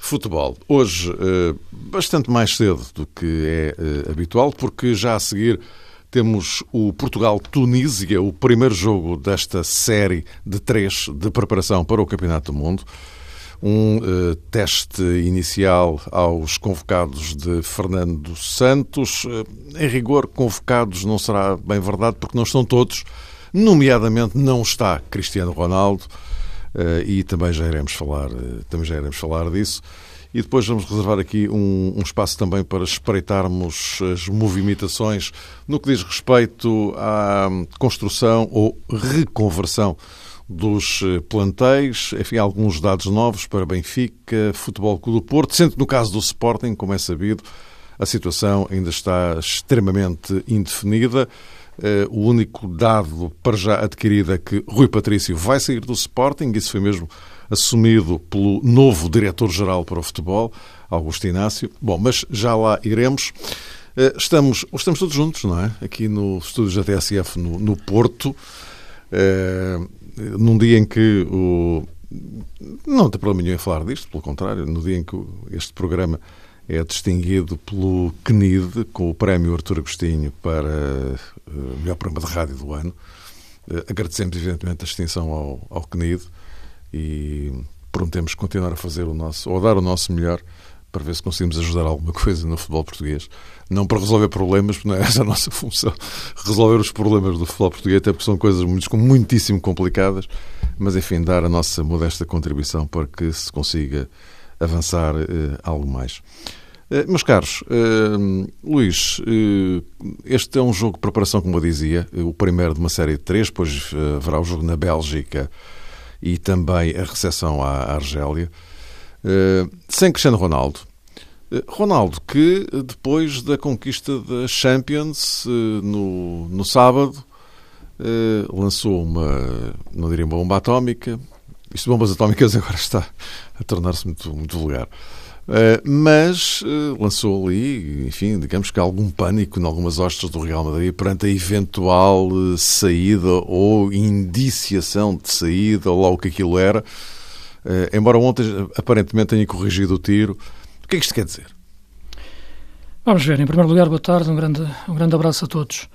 futebol. Hoje, eh, bastante mais cedo do que é eh, habitual, porque já a seguir temos o Portugal-Tunísia, o primeiro jogo desta série de três de preparação para o Campeonato do Mundo. Um uh, teste inicial aos convocados de Fernando Santos. Em rigor, convocados não será bem verdade, porque não estão todos nomeadamente não está Cristiano Ronaldo, eh, e também já iremos falar, eh, também já iremos falar disso. E depois vamos reservar aqui um, um, espaço também para espreitarmos as movimentações no que diz respeito à construção ou reconversão dos eh, plantéis, enfim, alguns dados novos para Benfica, Futebol Clube do Porto, sendo que no caso do Sporting, como é sabido, a situação ainda está extremamente indefinida. Uh, o único dado para já adquirido é que Rui Patrício vai sair do Sporting, isso foi mesmo assumido pelo novo diretor-geral para o futebol, Augusto Inácio. Bom, mas já lá iremos. Uh, estamos, estamos todos juntos, não é? Aqui no estúdio da TSF no, no Porto, uh, num dia em que o. Não tem problema nenhum em falar disto, pelo contrário, no dia em que este programa é distinguido pelo CNID, com o prémio Artur Agostinho para o eh, melhor programa de rádio do ano. Eh, agradecemos, evidentemente, a distinção ao, ao CNID e prometemos continuar a fazer o nosso, ou a dar o nosso melhor para ver se conseguimos ajudar alguma coisa no futebol português. Não para resolver problemas, porque não é essa a nossa função, resolver os problemas do futebol português, até porque são coisas muito, muitíssimo complicadas, mas enfim, dar a nossa modesta contribuição para que se consiga avançar eh, algo mais. Eh, meus caros, uh, Luís, uh, este é um jogo de preparação, como eu dizia, o primeiro de uma série de três, depois haverá o jogo na Bélgica e também a recepção à Argélia, sem Cristiano Ronaldo. Ronaldo, que depois da conquista da Champions no, no sábado, lançou uma, não diria bomba atómica, isto de bombas atómicas agora está a tornar-se muito, muito vulgar. Uh, mas uh, lançou ali, enfim, digamos que algum pânico em algumas hostes do Real Madrid perante a eventual uh, saída ou indiciação de saída, lá o que aquilo era. embora ontem aparentemente tenha corrigido o tiro. O que é que isto quer dizer? Vamos ver. Em primeiro lugar, boa tarde, um grande, um grande abraço a todos.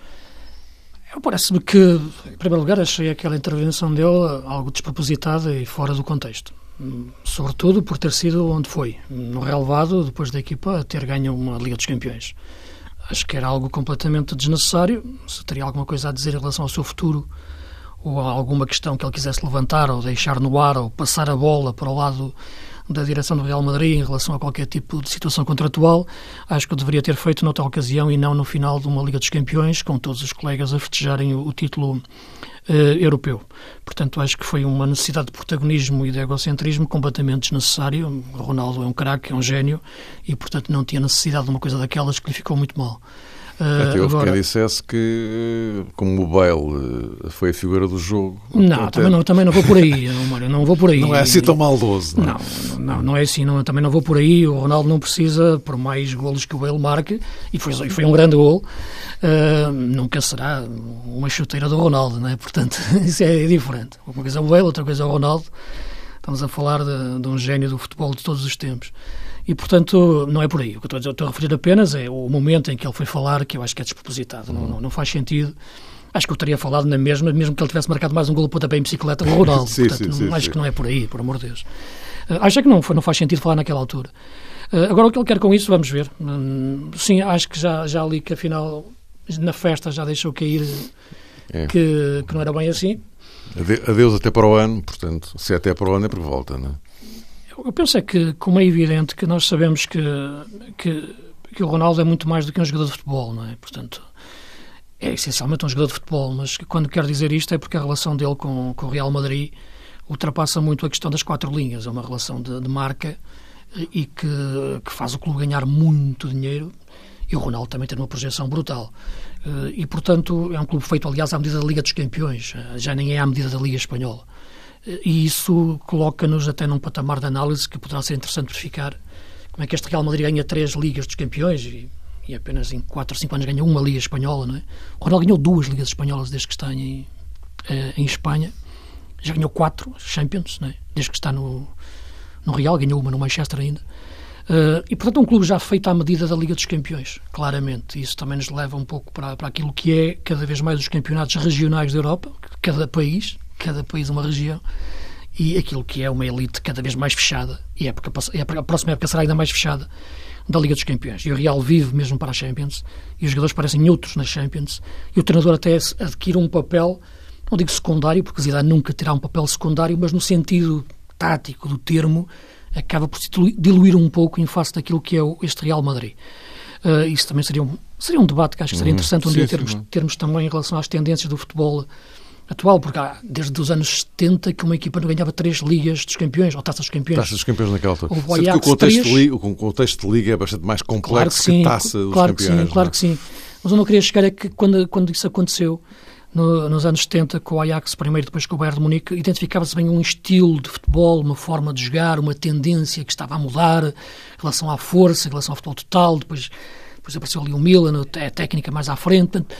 Parece-me que, em primeiro lugar, achei aquela intervenção dele algo despropositada e fora do contexto sobretudo por ter sido onde foi, no relevado, depois da equipa ter ganho uma Liga dos Campeões. Acho que era algo completamente desnecessário. Se teria alguma coisa a dizer em relação ao seu futuro, ou alguma questão que ele quisesse levantar, ou deixar no ar, ou passar a bola para o lado da direção do Real Madrid em relação a qualquer tipo de situação contratual, acho que eu deveria ter feito noutra ocasião e não no final de uma Liga dos Campeões, com todos os colegas a festejarem o, o título uh, europeu. Portanto, acho que foi uma necessidade de protagonismo e de egocentrismo completamente desnecessário. O Ronaldo é um craque, é um gênio e, portanto, não tinha necessidade de uma coisa daquelas que lhe ficou muito mal. Uh, Até houve agora... quem dissesse que, como o Bale eh, foi a figura do jogo. Não, também não, também não vou por aí, Mário, não vou por aí. Não é assim tão maldoso, não é? Não, não, não é assim, não, também não vou por aí. O Ronaldo não precisa, por mais golos que o Bale marque, e foi, foi um grande gol, uh, nunca será uma chuteira do Ronaldo, não é? Portanto, isso é diferente. Uma coisa é o Bale, outra coisa é o Ronaldo. Estamos a falar de, de um gênio do futebol de todos os tempos. E, portanto, não é por aí. O que eu estou a, estou a referir apenas é o momento em que ele foi falar, que eu acho que é despropositado. Não, não, não faz sentido. Acho que eu teria falado na mesma, mesmo que ele tivesse marcado mais um golo pontapé em bicicleta com o Ronaldo. sim, Portanto, sim, não, acho sim. que não é por aí, por amor de Deus. Uh, acho que não, não faz sentido falar naquela altura. Uh, agora, o que ele quer com isso, vamos ver. Uh, sim, acho que já, já li que afinal, na festa, já deixou cair é. que, que não era bem assim. Adeus até para o ano, portanto, se é até para o ano é por volta, não é? Eu penso é que, como é evidente, que nós sabemos que, que, que o Ronaldo é muito mais do que um jogador de futebol, não é? Portanto, é essencialmente um jogador de futebol, mas quando quero dizer isto é porque a relação dele com, com o Real Madrid ultrapassa muito a questão das quatro linhas. É uma relação de, de marca e que, que faz o clube ganhar muito dinheiro E o Ronaldo também tem uma projeção brutal. Uh, e, portanto, é um clube feito, aliás, à medida da Liga dos Campeões, uh, já nem é à medida da Liga Espanhola. E isso coloca-nos até num patamar de análise que poderá ser interessante verificar como é que este Real Madrid ganha três Ligas dos Campeões e, e apenas em 4 ou 5 anos ganha uma Liga Espanhola, não é? O Ronaldo ganhou duas Ligas Espanholas desde que está em, em Espanha. Já ganhou quatro Champions, não é? Desde que está no, no Real, ganhou uma no Manchester ainda. Uh, e, portanto, é um clube já feito à medida da Liga dos Campeões, claramente. Isso também nos leva um pouco para, para aquilo que é cada vez mais os campeonatos regionais da Europa, cada país, cada país uma região, e aquilo que é uma elite cada vez mais fechada, e a, época, a próxima época será ainda mais fechada, da Liga dos Campeões. E o Real vive mesmo para a Champions, e os jogadores parecem outros nas Champions, e o treinador até adquire um papel, não digo secundário, porque Zidane nunca terá um papel secundário, mas no sentido tático do termo, acaba por se diluir um pouco em face daquilo que é este Real Madrid. Uh, isso também seria um, seria um debate que acho que seria uhum. interessante um sim, dia termos, sim. termos também em relação às tendências do futebol atual, porque há desde os anos 70 que uma equipa não ganhava três ligas dos campeões, ou taças dos campeões. Taças dos campeões naquela altura. O, o, contexto 3... liga, o contexto de liga é bastante mais complexo claro que, sim, que taça dos claro campeões. Que sim, claro é? que sim. Mas eu não queria chegar a que quando, quando isso aconteceu, no, nos anos 70 com o Ajax primeiro, depois com o Bayern de Munique, identificava-se bem um estilo de futebol, uma forma de jogar, uma tendência que estava a mudar em relação à força, em relação ao futebol total, depois, depois apareceu ali o Milan, a técnica mais à frente, portanto,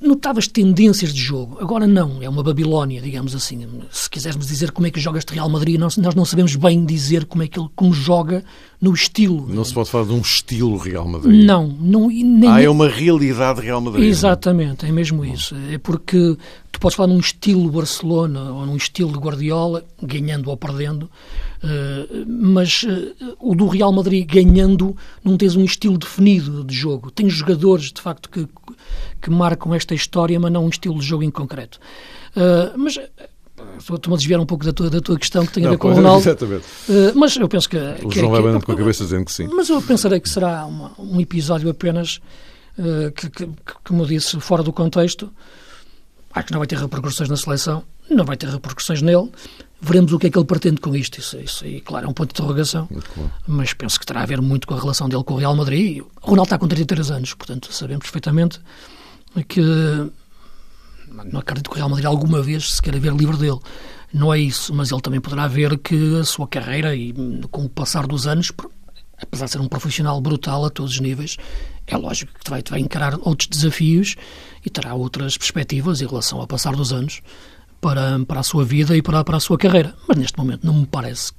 notavas tendências de jogo. Agora não, é uma Babilónia, digamos assim. Se quisermos dizer como é que joga este Real Madrid, nós, nós não sabemos bem dizer como é que ele como joga no estilo. Não se pode falar de um estilo Real Madrid. Não, não nem Ah, é uma realidade Real Madrid. Exatamente, é mesmo isso. É porque tu podes falar num estilo Barcelona ou num estilo de Guardiola, ganhando ou perdendo, uh, mas uh, o do Real Madrid ganhando não tens um estilo definido de jogo. Tens jogadores, de facto, que, que marcam esta história, mas não um estilo de jogo em concreto. Uh, mas Estou-me a desviar um pouco da tua, da tua questão que tem a ver com o Ronaldo. Exatamente. Uh, mas eu penso que. O que, João é, vai que, com a cabeça dizendo que sim. Mas eu pensarei que será uma, um episódio apenas, uh, que, que, como eu disse, fora do contexto. Acho que não vai ter repercussões na seleção, não vai ter repercussões nele. Veremos o que é que ele pretende com isto. Isso, isso aí, claro, é um ponto de interrogação. Mas penso que terá a ver muito com a relação dele com o Real Madrid. O Ronaldo está com 33 anos, portanto, sabemos perfeitamente que não acredito que o Real Madrid alguma vez se queira ver livre dele. Não é isso, mas ele também poderá ver que a sua carreira, e com o passar dos anos, apesar de ser um profissional brutal a todos os níveis, é lógico que vai, vai encarar outros desafios e terá outras perspectivas em relação ao passar dos anos para, para a sua vida e para, para a sua carreira. Mas neste momento não me parece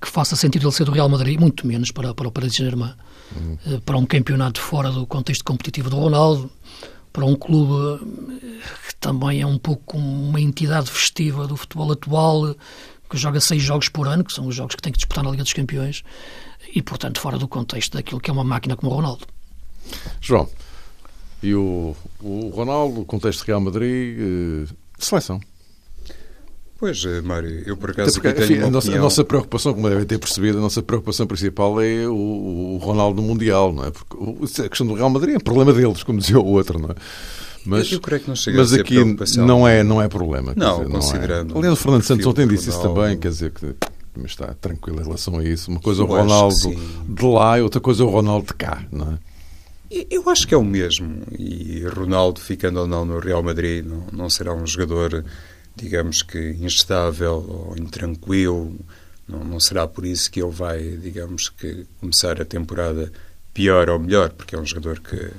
que faça sentido ele ser do Real Madrid, muito menos para, para o Paris Saint-Germain. Uhum. Para um campeonato fora do contexto competitivo do Ronaldo, para um clube eh, que também é um pouco uma entidade festiva do futebol atual, que joga seis jogos por ano, que são os jogos que tem que disputar na Liga dos Campeões, e, portanto, fora do contexto daquilo que é uma máquina como o Ronaldo. João, e o, o Ronaldo, contexto Real Madrid, eh, seleção? Pois, eh, Mário, eu por acaso porque, enfim, a, nossa, a, nossa, preocupação, como devem ter percebido, a nossa preocupação principal é o, o Ronaldo no Mundial, não é? Porque a questão do Real Madrid é um problema deles, como dizia o outro, não é? Mas, eu creio que não chega mas a aqui não é, não é problema. Não, dizer, considerando. Não é. Aliás, o Fernando Santos ontem disse isso também, quer dizer que está tranquilo em relação a isso. Uma coisa é o Ronaldo de lá e outra coisa é o Ronaldo de cá, não é? Eu acho que é o mesmo. E Ronaldo, ficando ou não no Real Madrid, não, não será um jogador digamos que instável ou intranquilo. Não, não será por isso que ele vai, digamos que, começar a temporada pior ou melhor, porque é um jogador que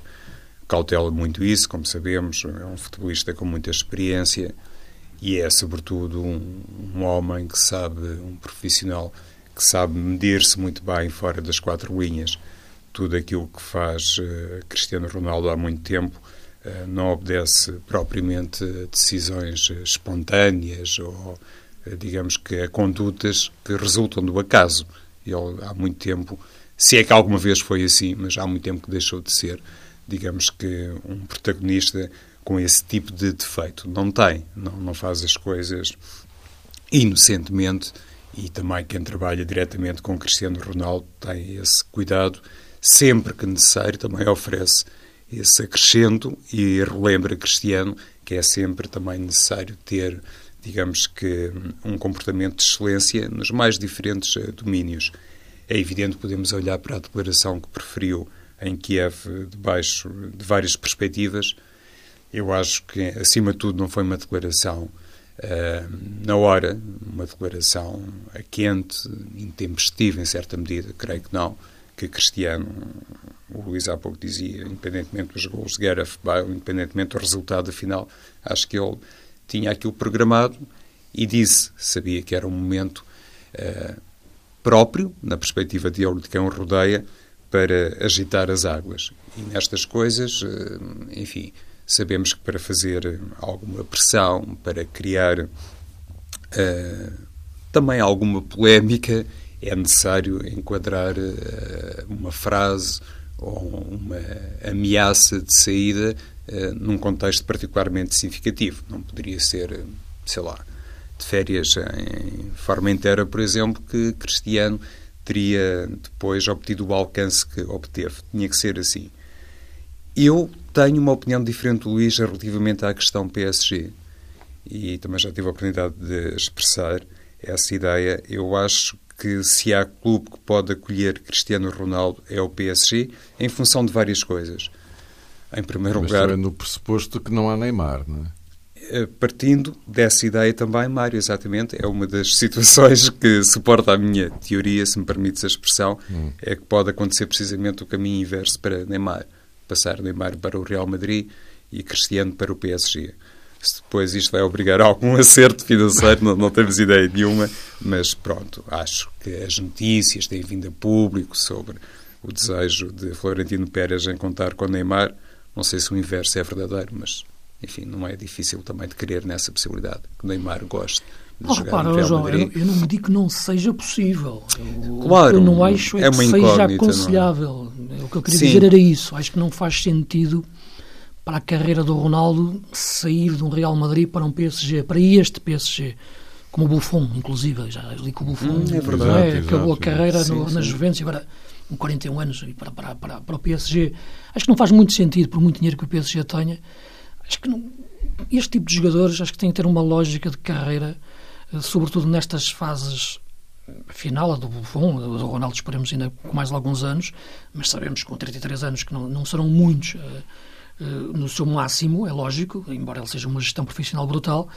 cautela muito isso, como sabemos, é um futebolista com muita experiência e é, sobretudo, um, um homem que sabe, um profissional que sabe medir-se muito bem fora das quatro linhas. Tudo aquilo que faz uh, Cristiano Ronaldo há muito tempo não obedece propriamente a decisões espontâneas ou, eh, digamos que, a condutas que resultam do acaso. Ele, há muito tempo, se é que alguma vez foi assim, mas há muito tempo que deixou de ser, digamos que, um protagonista com esse tipo de defeito. Não tem, não, não faz as coisas inocentemente e também quem trabalha diretamente com Cristiano Ronaldo tem esse cuidado, sempre que necessário, também oferece esse acrescento e relembra Cristiano que é sempre também necessário ter, digamos que, um comportamento de excelência nos mais diferentes eh, domínios. É evidente que podemos olhar para a declaração que preferiu em Kiev debaixo de várias perspectivas. Eu acho que, acima de tudo, não foi uma declaração uh, na hora, uma declaração quente, intempestiva, em certa medida, creio que não, que Cristiano, o Luís há pouco dizia, independentemente dos gols de Gareth Bale, independentemente do resultado final, acho que ele tinha aquilo programado e disse, sabia que era um momento uh, próprio, na perspectiva de ele de quem o rodeia, para agitar as águas. E nestas coisas, uh, enfim, sabemos que para fazer alguma pressão, para criar uh, também alguma polémica, é necessário enquadrar uma frase ou uma ameaça de saída num contexto particularmente significativo. Não poderia ser, sei lá, de férias em Formentera, por exemplo, que Cristiano teria depois obtido o alcance que obteve. Tinha que ser assim. Eu tenho uma opinião diferente do Luís relativamente à questão PSG e também já tive a oportunidade de expressar essa ideia. Eu acho que se há clube que pode acolher Cristiano Ronaldo é o PSG, em função de várias coisas. Em primeiro Mas lugar. no pressuposto que não há Neymar, não é? Eh, partindo dessa ideia também, Mário, exatamente, é uma das situações que suporta a minha teoria, se me permites a expressão, hum. é que pode acontecer precisamente o caminho inverso para Neymar. Passar Neymar para o Real Madrid e Cristiano para o PSG. Se depois isto vai obrigar a algum acerto financeiro, não, não temos ideia nenhuma, mas pronto, acho que as notícias têm vindo a público sobre o desejo de Florentino Pérez em contar com Neymar. Não sei se o inverso é verdadeiro, mas enfim, não é difícil também de crer nessa possibilidade, que o Neymar goste de oh, jogar repara, no Real João. Eu, eu, não digo que não seja possível. Eu, claro, eu não acho é, é que seja é? aconselhável. É? O que eu queria Sim. dizer era isso. Acho que não faz sentido para a carreira do Ronaldo sair de um Real Madrid para um PSG, para este PSG. Como o Buffon, inclusive. Já li que o Buffon hum, é verdade, é, acabou a carreira sim, no, sim. na Juventus e agora com 41 anos para, para, para, para o PSG. Acho que não faz muito sentido, por muito dinheiro que o PSG tenha, Acho que não, este tipo de jogadores acho que tem que ter uma lógica de carreira, eh, sobretudo nestas fases final, a do Buffon, a do Ronaldo esperemos ainda com mais alguns anos, mas sabemos com 33 anos que não, não serão muitos uh, no seu máximo, é lógico, embora ele seja uma gestão profissional brutal,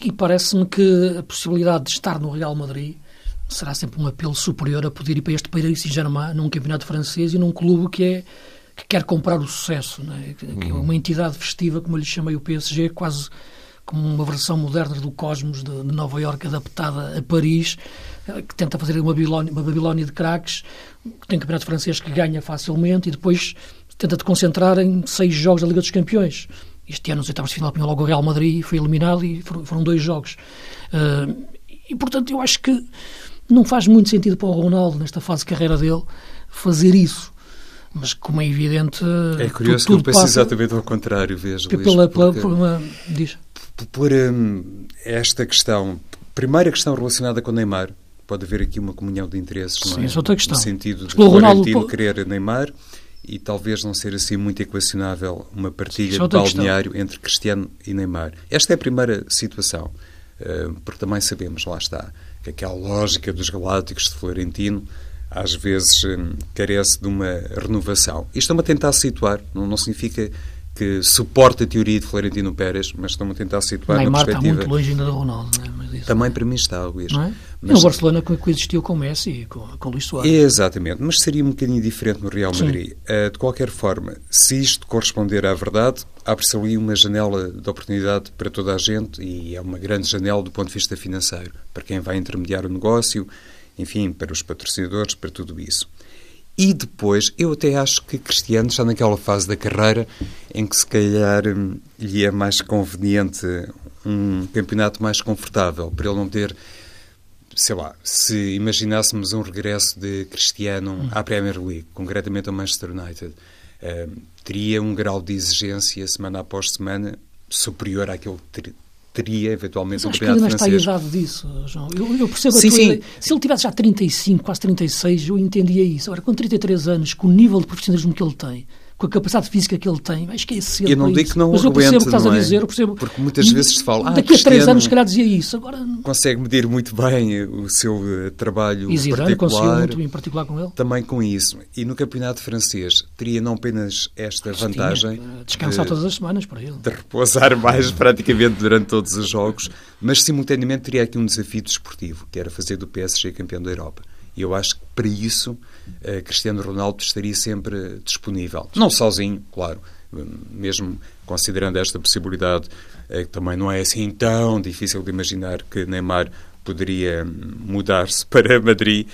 e parece-me que a possibilidade de estar no Real Madrid será sempre um apelo superior a poder ir para este Paris Saint-Germain num campeonato francês e num clube que é que quer comprar o sucesso, é? que é uma entidade festiva, como eu lhe chamei o PSG, quase como uma versão moderna do Cosmos de, de Nova Iorque adaptada a Paris, eh, que tenta fazer uma Babilónia, uma Babilónia de craques, que tem campeonato francês que ganha facilmente e depois tenta-te concentrar em seis jogos da Liga dos Campeões. Este ano, nos oitavos de final, apanhou logo o Real Madrid foi eliminado e foram, foram dois jogos. Uh, e, portanto, eu acho que não faz muito sentido para o Ronaldo, nesta fase de carreira dele, fazer isso mas como é evidente. É curioso tudo, tudo que eu penso exatamente ao contrário, vejo. Pela, pela, por uma, diz. Por um, esta questão, primeira questão relacionada com Neymar, pode haver aqui uma comunhão de interesses, Sim, não é? é outra questão. No sentido de Florentino Ronaldo... querer Neymar e talvez não ser assim muito equacionável uma partilha Sim, é de balneário questão. entre Cristiano e Neymar. Esta é a primeira situação, uh, porque também sabemos, lá está, que aquela lógica dos galácticos de Florentino às vezes hum, carece de uma renovação. E estão-me a tentar situar, não, não significa que suporta a teoria de Florentino Pérez, mas estão-me a tentar situar Neymar na perspectiva... está muito longe ainda do Ronaldo, não é? Mas isso, Também para mim está, Luís. Não é? Mas... O Barcelona coexistiu com o Messi e com, com o Luís Soares. Exatamente, mas seria um bocadinho diferente no Real Madrid. Uh, de qualquer forma, se isto corresponder à verdade, abre-se ali uma janela de oportunidade para toda a gente e é uma grande janela do ponto de vista financeiro, para quem vai intermediar o negócio, enfim, para os patrocinadores, para tudo isso. E depois, eu até acho que Cristiano está naquela fase da carreira em que se calhar hum, lhe é mais conveniente um campeonato mais confortável, para ele não ter, sei lá, se imaginássemos um regresso de Cristiano hum. à Premier League, concretamente ao Manchester United, uh, teria um grau de exigência semana após semana superior àquele que teria eventualmente um campeonato francês. Mas está a idade disso, João. Eu, eu percebo sim, a tua sim. Se ele tivesse já 35, quase 36, eu entendia isso. Agora, com 33 anos, com o nível de profissionalismo que ele tem, com a capacidade física que ele tem, acho que é cedo Eu não digo que não Mas eu percebo o que estás é? a dizer, eu percebo. Porque muitas vezes se fala... Ah, daqui a três anos, se calhar, dizia isso. Agora... Consegue medir muito bem o seu uh, trabalho e Zidane conseguiu muito, em particular com ele. Também com isso. E no campeonato francês teria não apenas esta Mas vantagem... tinha, descansar de, todas as semanas para ele. De repousar mais praticamente durante todos os jogos, mas simultaneamente teria aqui um desafio desportivo, que era fazer do PSG campeão da Europa. E eu acho que para isso uh, Cristiano Ronaldo estaria sempre disponível. Não sozinho, claro, mesmo considerando esta possibilidade, que também não é assim tão difícil de imaginar que Neymar poderia mudar-se para Madrid.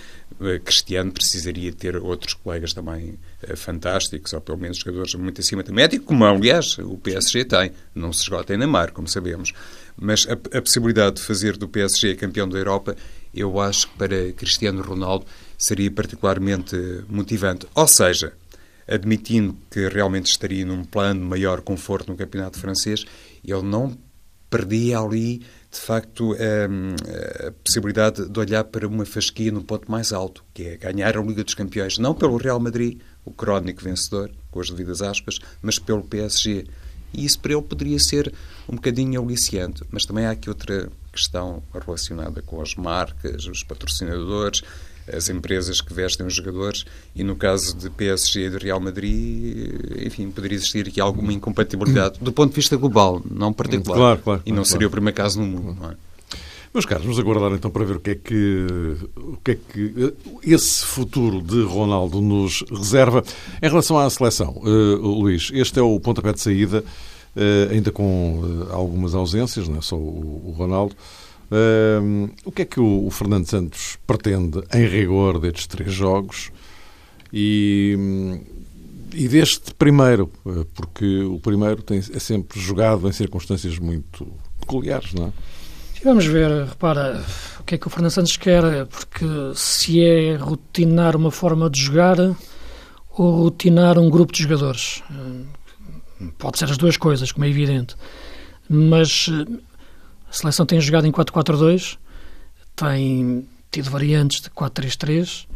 Uh, Cristiano precisaria ter outros colegas também fantásticos, ou pelo menos jogadores muito acima da média, como aliás o PSG tem. Não se esgota em Neymar, como sabemos. Mas a, a possibilidade de fazer do PSG campeão da Europa eu acho que para Cristiano Ronaldo seria particularmente motivante. Ou seja, admitindo que realmente estaria num plano de maior conforto no campeonato francês, ele não perdia ali, de facto, a, a, possibilidade de olhar para uma fasquia no ponto mais alto, que é ganhar a Liga dos Campeões, não pelo Real Madrid, o crónico vencedor, com as devidas aspas, mas pelo PSG. E isso para ele poderia ser um bocadinho aliciante. Mas também há aqui outra questão relacionada com as marcas, os patrocinadores, as empresas que vestem os jogadores e no caso de PSG e de Real Madrid, enfim, poderia existir aqui alguma incompatibilidade do ponto de vista global, não particular. Claro, claro, e não claro, seria o primeiro caso no mundo, não é? Meus caros, vamos aguardar então para ver o que é que, o que, é que esse futuro de Ronaldo nos reserva. Em relação à seleção, uh, Luís, este é o pontapé de saída, uh, ainda com uh, algumas ausências, não é só o, o Ronaldo. O que é que o, o, Fernando Santos pretende, em rigor, destes três jogos? E, e deste primeiro, porque o primeiro tem, é sempre jogado em circunstâncias muito peculiares, não é? Vamos ver, repara, o que é que o Fernando Santos quer, porque se é rotinar uma forma de jogar ou rotinar um grupo de jogadores. Pode ser as duas coisas, como é evidente. Mas a seleção tem jogado em 4-4-2, tem tido variantes de 4-3-3.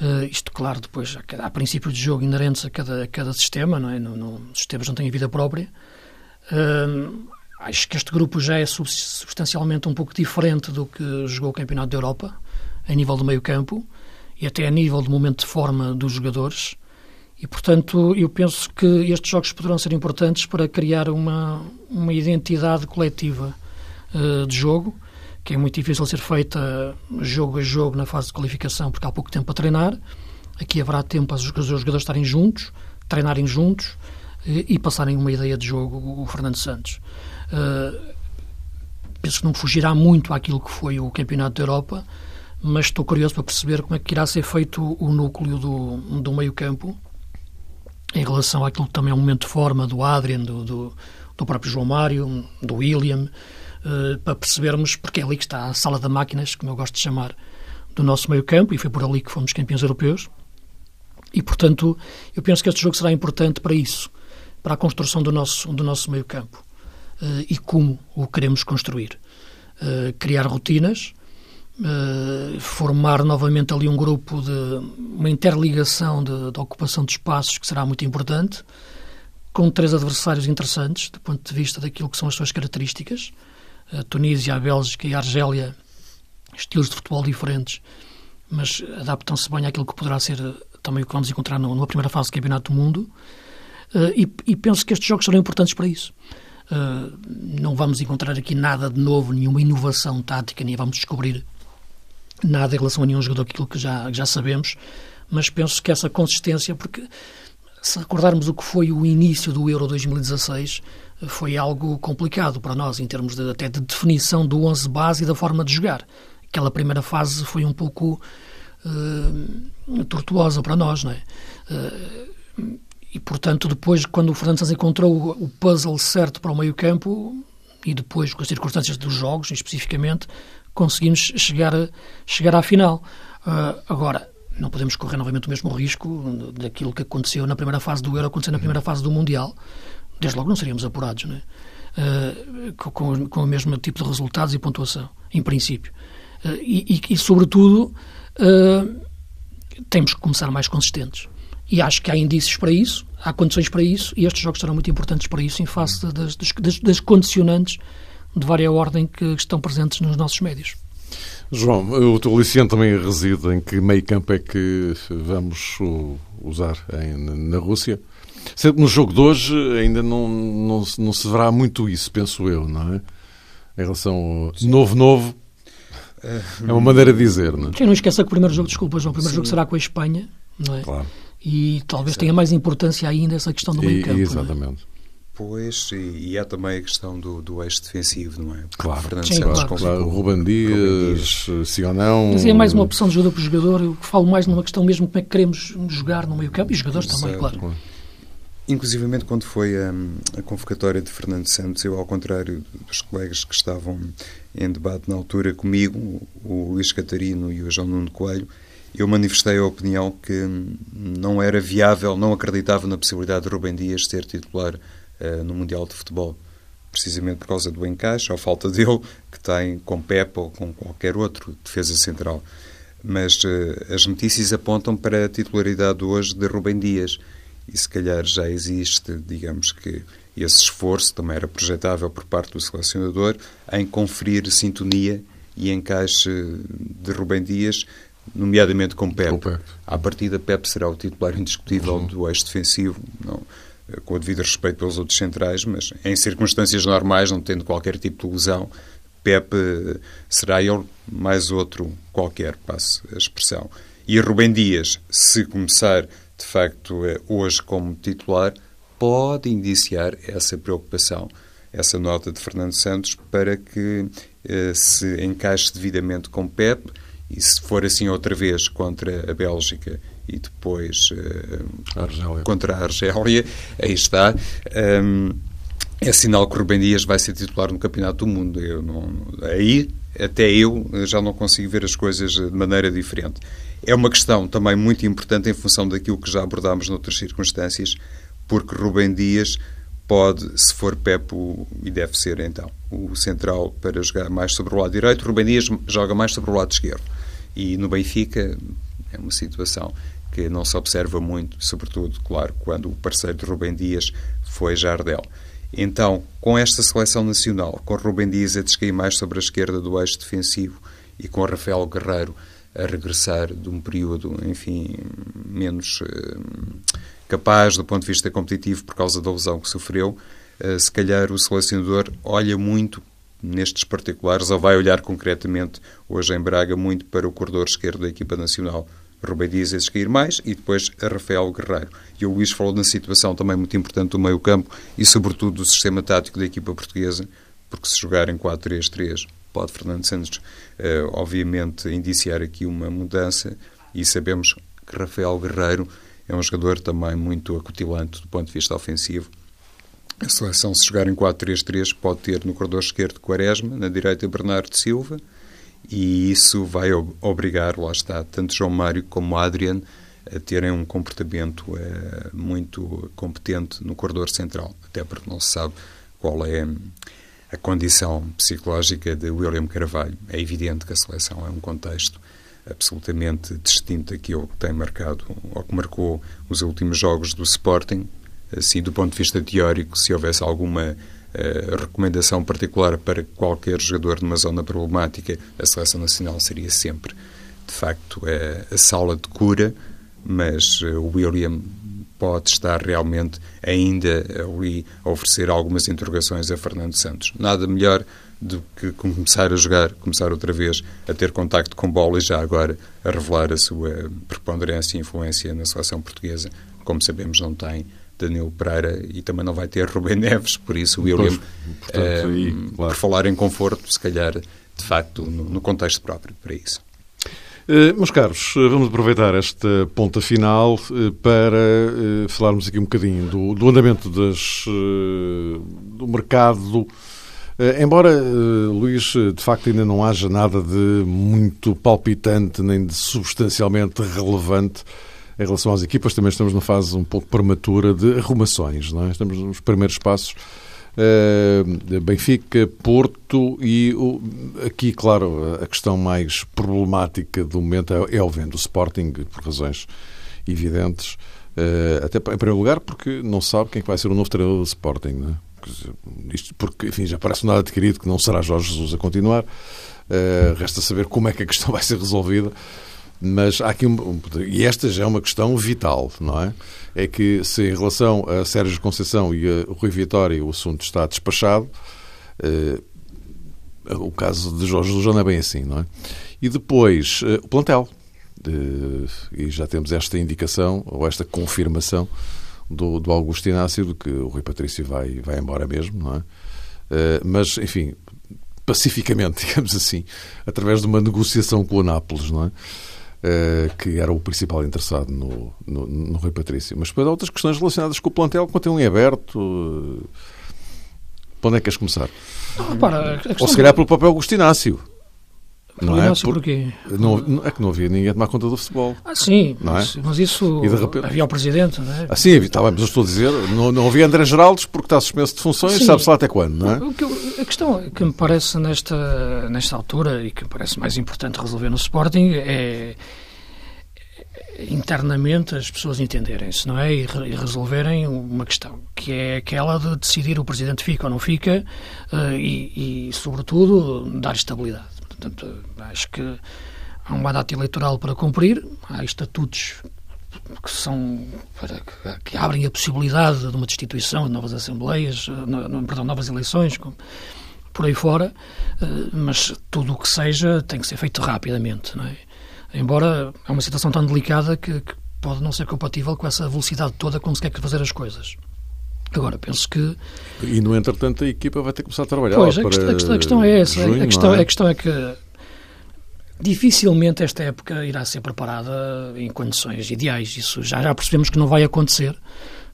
Uh, isto, claro, depois há, há princípios de jogo inerentes a cada, a cada sistema, não é? Não, não, os sistemas não têm vida própria. Uh, Acho que este grupo já é substancialmente um pouco diferente do que jogou o Campeonato da Europa, a nível do meio-campo e até a nível do momento de forma dos jogadores. E, portanto, eu penso que estes jogos poderão ser importantes para criar uma, uma identidade coletiva uh, de jogo, que é muito difícil ser feita jogo a jogo na fase de qualificação, porque há pouco tempo a treinar. Aqui haverá tempo para os jogadores estarem juntos, treinarem juntos e, e passarem uma ideia de jogo, o Fernando Santos. Uh, penso que não fugirá muito àquilo que foi o Campeonato da Europa, mas estou curioso para perceber como é que irá ser feito o núcleo do, do meio-campo em relação àquilo que também é um momento de forma do Adrian, do, do, do próprio João Mário, do William, uh, para percebermos porque é ali que está a sala de máquinas, como eu gosto de chamar, do nosso meio-campo, e foi por ali que fomos campeões europeus. E, portanto, eu penso que este jogo será importante para isso, para a construção do nosso, do nosso meio-campo. Eh, e como o queremos construir. Eh, criar rotinas, eh, formar novamente ali um grupo de uma interligação de, de, ocupação de espaços que será muito importante, com três adversários interessantes do ponto de vista daquilo que são as suas características. A Tunísia, a Bélgica e a Argélia, estilos de futebol diferentes, mas adaptam-se bem àquilo que poderá ser também o que vamos encontrar numa primeira fase do Campeonato do Mundo. E, e penso que estes jogos serão importantes para isso. Uh, não vamos encontrar aqui nada de novo, nenhuma inovação tática, nem vamos descobrir nada em relação a nenhum jogador, aquilo que já, já sabemos, mas penso que essa consistência, porque se recordarmos o que foi o início do Euro 2016, foi algo complicado para nós, em termos de, até de definição do 11 base e da forma de jogar. Aquela primeira fase foi um pouco uh, tortuosa para nós, não é? Uh, e, portanto, depois, quando o Fernando Santos encontrou o puzzle certo para o meio-campo, e depois, com as circunstâncias dos jogos, especificamente, conseguimos chegar, a, chegar à final. Uh, agora, não podemos correr novamente o mesmo risco daquilo que aconteceu na primeira fase do Euro, acontecer na primeira fase do Mundial. Desde logo não seríamos apurados, não é? Uh, com, com, o mesmo tipo de resultados e pontuação, em princípio. Uh, e, e, e, sobretudo, temos que começar mais consistentes E acho que há indícios para isso, há condições para isso, e estes jogos serão muito importantes para isso, em face das, das, das condicionantes de várias ordem que estão presentes nos nossos médios. João, o teu aliciante também reside em que meio campo é que vamos usar em, na Rússia? No jogo de hoje ainda não, não, não se verá muito isso, penso eu, não é? Em relação ao novo-novo, é uma maneira de dizer, não é? Sim, não esqueça que o primeiro jogo, desculpa, João, o primeiro Sim. jogo será com a Espanha, não é? Claro. E talvez tenha mais importância ainda essa questão do meio campo. É? Exatamente. Pois, e, e há também a questão do, do eixo defensivo, não é? Porque claro, Fernando Sim, Santos claro. claro. Ruben Dias, não. Mas é mais uma opção de jogador por jogador. Eu falo mais numa questão mesmo como é que queremos jogar no meio campo e os jogadores também, claro. Inclusivamente, quando foi a, a, convocatória de Fernando Santos, eu, ao contrário dos colegas que estavam em debate na altura comigo, o Luís Catarino e o João Nuno Coelho, eu manifestei a opinião que não era viável, não acreditava na possibilidade de Rubem Dias ser titular uh, no Mundial de Futebol. Precisamente por causa do encaixe, ou falta dele, que tem com Pepe ou com qualquer outro defesa central. Mas uh, as notícias apontam para a titularidade hoje de Rubem Dias. E se calhar já existe, digamos que, esse esforço, também era projetável por parte do selecionador, em conferir sintonia e encaixe de Rubem Dias nomeadamente com Pep. Pep. À partida, Pep será o titular indiscutível uhum. do eixo defensivo, não, com o devido respeito pelos outros centrais, mas em circunstâncias normais, não tendo qualquer tipo de lesão, Pep eh, será ele mais outro qualquer, passe a expressão. E Rubem Dias, se começar de facto eh, hoje como titular, pode indiciar essa preocupação, essa nota de Fernando Santos, para que eh, se encaixe devidamente com Pep e se for assim outra vez contra a Bélgica e depois uh, a contra a Argélia, aí está. Um, é sinal que o Rubem Dias vai ser titular no Campeonato do Mundo. Eu não, aí, até eu, já não consigo ver as coisas de maneira diferente. É uma questão também muito importante em função daquilo que já abordámos noutras circunstâncias, porque Rubem Dias pode, se for Pepo, e deve ser então, o central para jogar mais sobre o lado direito, Rubem Dias joga mais sobre o lado esquerdo. E no Benfica é uma situação que não se observa muito, sobretudo, claro, quando o parceiro de Rubem Dias foi Jardel. Então, com esta seleção nacional, com Rubem Dias a descair mais sobre a esquerda do eixo defensivo e com Rafael Guerreiro a regressar de um período, enfim, menos eh, capaz do ponto de vista competitivo por causa da lesão que sofreu, eh, se calhar o selecionador olha muito nestes particulares ou vai olhar concretamente hoje em Braga muito para o corredor esquerdo da equipa nacional. Rubem Dias a cair mais e depois a Rafael Guerreiro. E o Luís falou na situação também muito importante do meio-campo e, sobretudo, do sistema tático da equipa portuguesa, porque se jogar em 4-3-3 pode Fernando Santos, obviamente, indiciar aqui uma mudança e sabemos que Rafael Guerreiro é um jogador também muito acutilante do ponto de vista ofensivo. A seleção, se jogar em 4-3-3, pode ter no corredor esquerdo Quaresma, na direita Bernardo Silva, e isso vai obrigar, lá está, tanto João Mário como Adrian a terem um comportamento é, muito competente no corredor central, até porque não se sabe qual é a condição psicológica de William Carvalho. É evidente que a seleção é um contexto absolutamente distinto daquilo que tem marcado ou que marcou os últimos jogos do Sporting. Assim, do ponto de vista teórico, se houvesse alguma recomendação particular para qualquer jogador numa zona problemática, a seleção nacional seria sempre, de facto, a, a sala de cura, mas eh, o William pode estar realmente ainda ali a oferecer algumas interrogações a Fernando Santos. Nada melhor do que começar a jogar, começar outra vez a ter contacto com bola e já agora a revelar a sua preponderância e influência na seleção portuguesa. Como sabemos, não tem Danilo Pereira e também não vai ter Rubem Neves, por isso o William, portanto, eh, aí, claro. por falar em conforto, se calhar, de facto, no, no contexto próprio para isso. Uh, meus caros, eh, vamos aproveitar esta ponta final uh, para falarmos aqui um bocadinho do, do andamento das, do mercado. embora, Luís, de facto ainda não haja nada de muito palpitante nem de substancialmente relevante em relação às equipas, também estamos numa fase um pouco prematura de arrumações. Não é? Estamos nos primeiros passos. Uh, Benfica, Porto e o, aqui, claro, a questão mais problemática do momento é, é o vento. O Sporting, por razões evidentes, Uh, até em primeiro lugar porque não sabe quem é vai ser o novo treinador do Sporting. Não é? Isto porque, enfim, já parece nada adquirido que não será Jorge Jesus a continuar. Uh, resta saber como é que a questão vai ser resolvida. Mas há aqui um, e esta já é uma questão vital, não é? É que se em relação a Sérgio Conceição e a Rui Vitória o assunto está despachado, uh, o caso de Jorge não é bem assim, não é? E depois, uh, o plantel. Uh, e já temos esta indicação, ou esta confirmação do, do Augusto Inácio de que o Rui Patrício vai, vai embora mesmo, não é? mas, enfim, pacificamente, digamos assim, através de uma negociação com o Nápoles, não é? Uh, que era o principal interessado no, no, no Rui Patrício. Mas depois há outras questões relacionadas com o plantel que continuam em aberto. Para onde é que queres começar? Não, para, Ou se calhar pelo papel Augusto Inácio. Não é? Por... porquê? Não, é que não havia ninguém a tomar conta do futebol. Ah, sim, não é? mas isso repente... havia o Presidente, não é? Ah, sim, está bem, mas eu estou a dizer, não, não havia André Geraldes porque está suspenso de funções, sabe-se lá até quando, não é? O que, a questão que me parece nesta, nesta altura e que me parece mais importante resolver no Sporting é internamente as pessoas entenderem-se, não é? E, resolverem uma questão, que é aquela de decidir o Presidente fica ou não fica uh, e, e, sobretudo, dar estabilidade. Portanto, acho que há um mandato eleitoral para cumprir, há estatutos que são para, que abrem a possibilidade de uma destituição de novas assembleias, não, perdão, novas eleições, por aí fora, eh, mas tudo o que seja tem que ser feito rapidamente, não é? Embora é uma situação tão delicada que, que pode não ser compatível com essa velocidade toda com que se quer fazer as coisas. Agora, penso que. E, no entretanto, a equipa vai ter que começar a trabalhar. Pois, a, questão, a, questão, a questão, é essa. Junho, a, questão, é? a questão é que dificilmente esta época irá ser preparada em condições ideais. Isso já, já percebemos que não vai acontecer,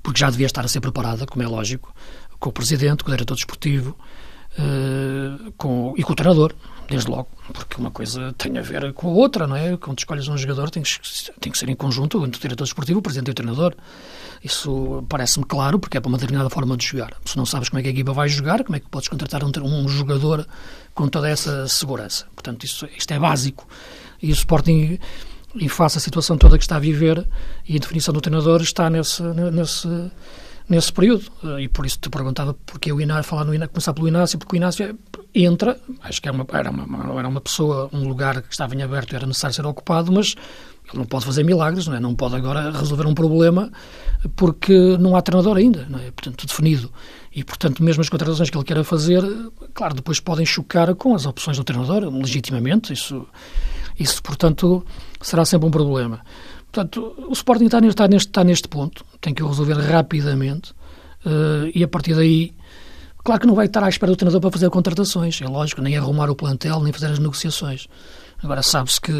porque já devia estar a ser preparada, como é lógico, com o Presidente, com o Diretor Desportivo uh, com, e com o treinador desde logo, porque uma coisa tem a ver com a outra, não é? Quando escolhes um jogador tem que, tem que ser em conjunto entre o diretor esportivo, o presidente e o treinador. Isso parece-me claro, porque é para uma determinada forma de jogar. Se não sabes como é que a equipa vai jogar, como é que podes contratar um, um jogador com toda essa segurança? Portanto, isso, isto é básico. E o Sporting, em face à situação toda que está a viver, e a definição do treinador está nesse, nesse nesse período. Eh, e por isso te perguntava porque o Inácio, falar no Inácio, começar pelo Inácio, porque o Inácio entra, acho que era uma, era uma, era uma pessoa, um lugar que estava em aberto e era necessário ser ocupado, mas ele não pode fazer milagres, não é? Não pode agora resolver um problema porque não há treinador ainda, não é? Portanto, definido. E, portanto, mesmo as contratações que ele queira fazer, claro, depois podem chocar com as opções do treinador, legitimamente. Isso, isso portanto, será sempre um problema. Portanto, o Sporting está neste, está neste, está neste ponto, tem que o resolver rapidamente. Uh, e a partir daí, claro que não vai estar à espera do treinador para fazer contratações, é lógico, nem arrumar o plantel, nem fazer as negociações. Agora, sabe-se que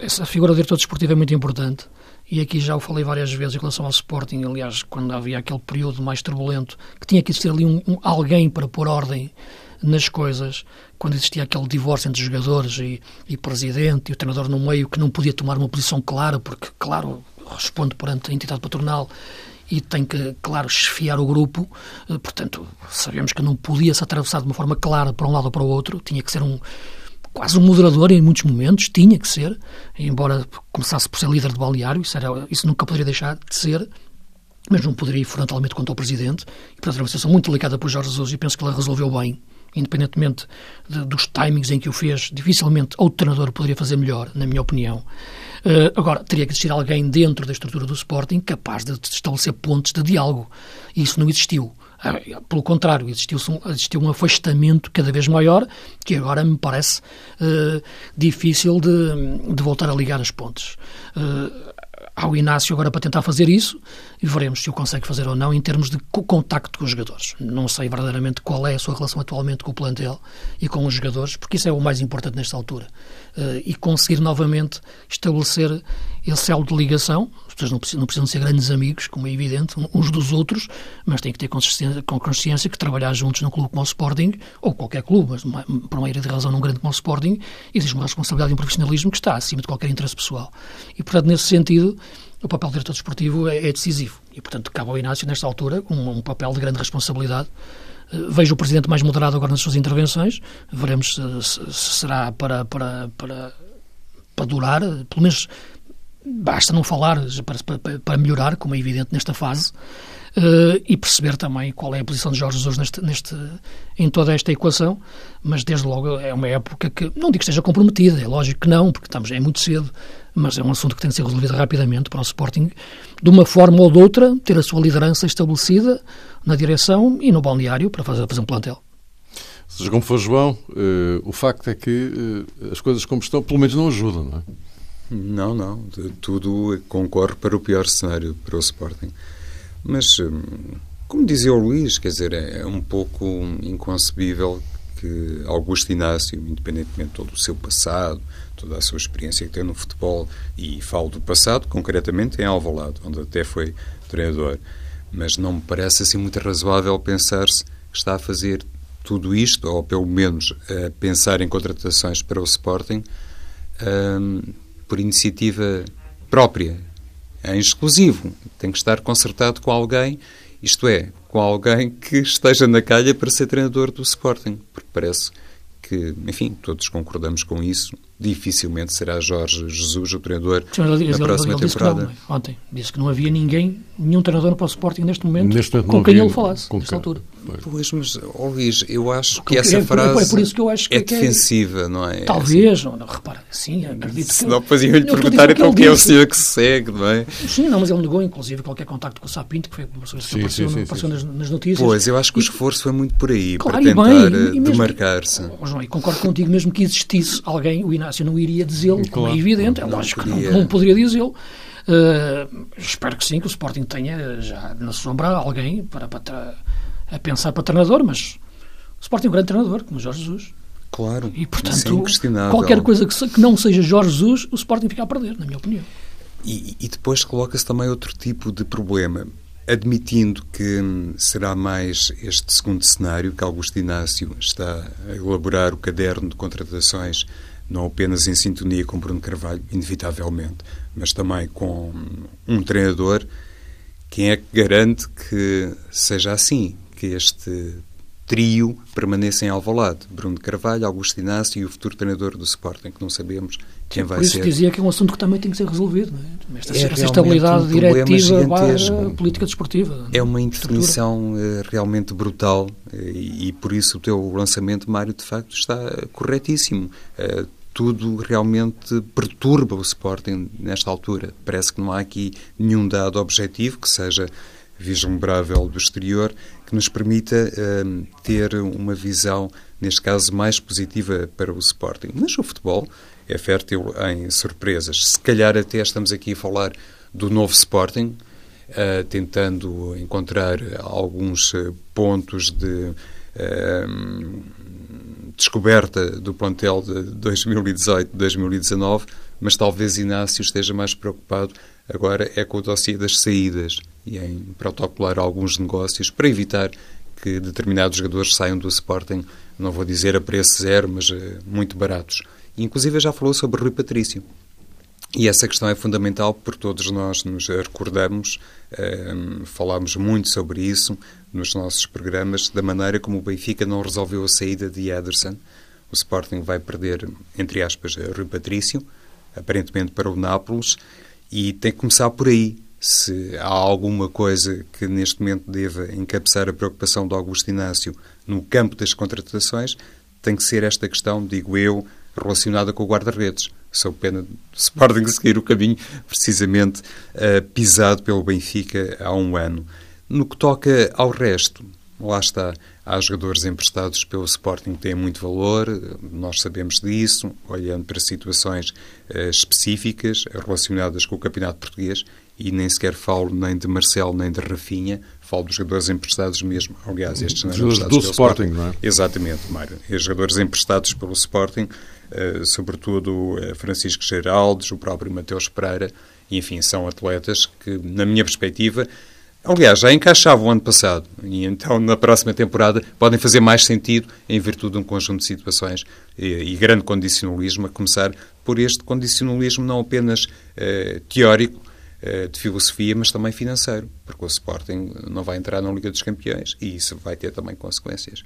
essa figura do diretor desportivo é muito importante. E aqui já o falei várias vezes em relação ao Sporting, aliás, quando havia aquele período mais turbulento, que tinha que existir ali um, um alguém para pôr ordem nas coisas, quando existia aquele divórcio entre jogadores e, e presidente e o treinador no meio que não podia tomar uma posição clara, porque, claro, responde perante a entidade patronal e tem que, claro, esfiar o grupo. Eh, portanto, sabemos que não podia se atravessar de uma forma clara para um lado ou para o outro, tinha que ser um quase um moderador em muitos momentos, tinha que ser, embora começasse por ser líder de balneário, isso, era, isso nunca poderia deixar de ser, mas não poderia ir frontalmente contra o Presidente. E, portanto, era uma situação muito delicada para o Jorge Jesus e penso que ele resolveu bem independentemente de, dos timings em que o fez, dificilmente outro treinador poderia fazer melhor, na minha opinião. Uh, agora, teria que existir alguém dentro da estrutura do Sporting capaz de estabelecer pontos de diálogo. E isso não existiu. Uh, pelo contrário, existiu, existiu um afastamento cada vez maior, que agora me parece uh, difícil de, de, voltar a ligar as pontes ao Inácio agora para tentar fazer isso e veremos se o consegue fazer ou não em termos de contacto com os jogadores. Não sei verdadeiramente qual é a sua relação atualmente com o plantel e com os jogadores, porque isso é o mais importante nesta altura. Uh, e conseguir novamente estabelecer esse elo de ligação. As pessoas não precisam, não precisam ser grandes amigos, como é evidente, uns dos outros, mas têm que ter consciência, com consciência que trabalhar juntos num clube como o Sporting, ou qualquer clube, mas por uma de razão num grande como o Sporting, existe uma responsabilidade e um profissionalismo que está acima de qualquer interesse pessoal. E, portanto, nesse sentido, o papel do diretor desportivo é, é decisivo. E, portanto, cabe ao Inácio, nesta altura, um, um papel de grande responsabilidade eh, Vejo o Presidente mais moderado agora nas suas intervenções. Veremos se, se, se será para, para, para, para durar, pelo menos basta não falar para, para, para melhorar, como é evidente nesta fase, uh, e perceber também qual é a posição de Jorge Jesus neste, neste, em toda esta equação, mas desde logo é uma época que, não digo que esteja comprometida, é lógico que não, porque estamos, é muito cedo, mas é um assunto que tem de ser resolvido rapidamente para o Sporting, de uma forma ou de outra, ter a sua liderança estabelecida na direção e no balneário para fazer, fazer um plantel. Seja como for, João, uh, o facto é que uh, as coisas como estão, pelo menos não ajudam, não é? Não, não. Tudo concorre para o pior cenário para o Sporting. Mas, hum, como dizia o Luís, quer dizer, é, é um pouco inconcebível que Augusto Inácio, independentemente de todo o seu passado, toda a sua experiência que tem no futebol, e falo do passado, concretamente em Alvalade, onde até foi treinador, mas não me parece assim muito razoável pensar-se que está a fazer tudo isto, ou pelo menos a pensar em contratações para o Sporting, um, por iniciativa própria, em exclusivo. Tem que estar concertado com alguém, isto é, com alguém que esteja na calha para ser treinador do Sporting, porque parece que, enfim, todos concordamos com isso, dificilmente será Jorge Jesus o treinador Sim, ele, na próxima ele, ele temporada. Não, ontem disse que não havia ninguém, nenhum treinador para o Sporting neste momento, neste momento com quem havia, ele falasse, nesta altura. Pois, mas, oh Luís, eu acho que essa é, frase é, por isso que eu acho que é, é defensiva, não é? Talvez, assim. não, repara, sim, acredito Se não faziam-lhe perguntar então quem é o senhor que se segue, não é? Sim, não, mas ele negou, inclusive, qualquer contacto com o Sapinto, que foi uma pessoa que apareceu, sim, sim, apareceu nas, nas, notícias. Pois, eu acho que o esforço foi muito por aí, claro, para tentar eh, demarcar-se. Oh, e concordo contigo, mesmo que existisse alguém, o Inácio não iria dizê-lo, claro, é evidente, é lógico que não, não poderia dizê-lo. Uh, espero que sim, que o Sporting tenha já na sombra alguém para, para a pensar para treinador, mas o Sporting é um grande treinador, como Jorge Jesus. Claro. E, portanto, é qualquer coisa que, que, não seja Jorge Jesus, o Sporting fica a perder, na minha opinião. E, e depois coloca-se também outro tipo de problema. Admitindo que hum, será mais este segundo cenário, que Augusto Inácio está a elaborar o caderno de contratações, não apenas em sintonia com Bruno Carvalho, inevitavelmente, mas também com um treinador, quem é que garante que seja assim? Que este trio permaneça em Alvalade. Bruno Carvalho, Augusto Inácio e o futuro treinador do Sporting, que não sabemos quem vai ser. Por isso dizia que é um assunto que também tem que ser resolvido. É? Esta, é esta estabilidade um diretiva barra política desportiva. É uma indefinição uh, realmente brutal e, e, por isso o teu lançamento, Mário, de facto está corretíssimo. Uh, tudo realmente perturba o Sporting nesta altura. Parece que não há aqui nenhum dado objetivo que seja vislumbrável do exterior que nos permita uh, ter uma visão, neste caso, mais positiva para o Sporting. Mas o futebol é fértil em surpresas. Se calhar até estamos aqui a falar do novo Sporting, uh, tentando encontrar alguns eh, pontos de uh, descoberta do plantel de 2018-2019, mas talvez Inácio esteja mais preocupado agora é com o dossiê das saídas e em protocolar alguns negócios para evitar que determinados jogadores saiam do Sporting, não vou dizer a preço zero, mas uh, muito baratos. Inclusive já falou sobre Rui Patrício. E essa questão é fundamental porque todos nós nos recordamos, uh, falámos muito sobre isso nos nossos programas, da maneira como o Benfica não resolveu a saída de Ederson. O Sporting vai perder, entre aspas, Rui Patrício, aparentemente para o Nápoles, e tem que começar por aí se há alguma coisa que neste momento deva encabeçar a preocupação do Augusto Inácio no campo das contratações, tem que ser esta questão, digo eu, relacionada com o guarda-redes. Sou pena do Sporting seguir o caminho precisamente uh, pisado pelo Benfica há um ano. No que toca ao resto, lá está, há jogadores emprestados pelo Sporting que têm muito valor, nós sabemos disso, olhando para situações uh, específicas relacionadas com o Campeonato Português, e nem sequer falo nem de Marcelo nem de Rafinha, falo dos jogadores emprestados mesmo. Aliás, estes não jogadores do Sporting, Sporting, não é? Exatamente, Mário. Os jogadores emprestados pelo Sporting, uh, sobretudo uh, Francisco Geraldes, o próprio Mateus Pereira, enfim, são atletas que, na minha perspectiva, Aliás, já encaixavam o ano passado e então na próxima temporada podem fazer mais sentido em virtude de um conjunto de situações e, e grande condicionalismo, a começar por este condicionalismo não apenas uh, teórico, eh, de filosofia, mas também financeiro, porque o Sporting não vai entrar na Liga dos Campeões e isso vai ter também consequências.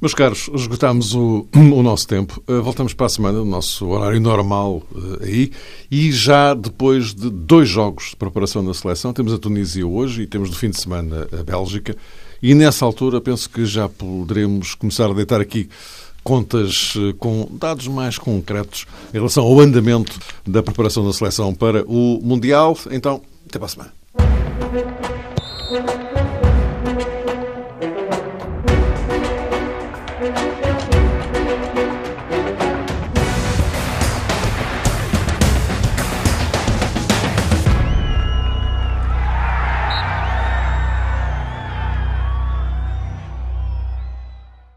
Meus caros, esgotámos o, o, nosso tempo. Eh, voltamos para a semana, no nosso horário normal uh, aí, e já depois de dois jogos de preparação da seleção, temos a Tunísia hoje e temos no fim de semana a Bélgica, e nessa altura penso que já poderemos começar a deitar aqui contas eh, com dados mais concretos em relação ao andamento da preparação da seleção para o Mundial. Então, até para a semana.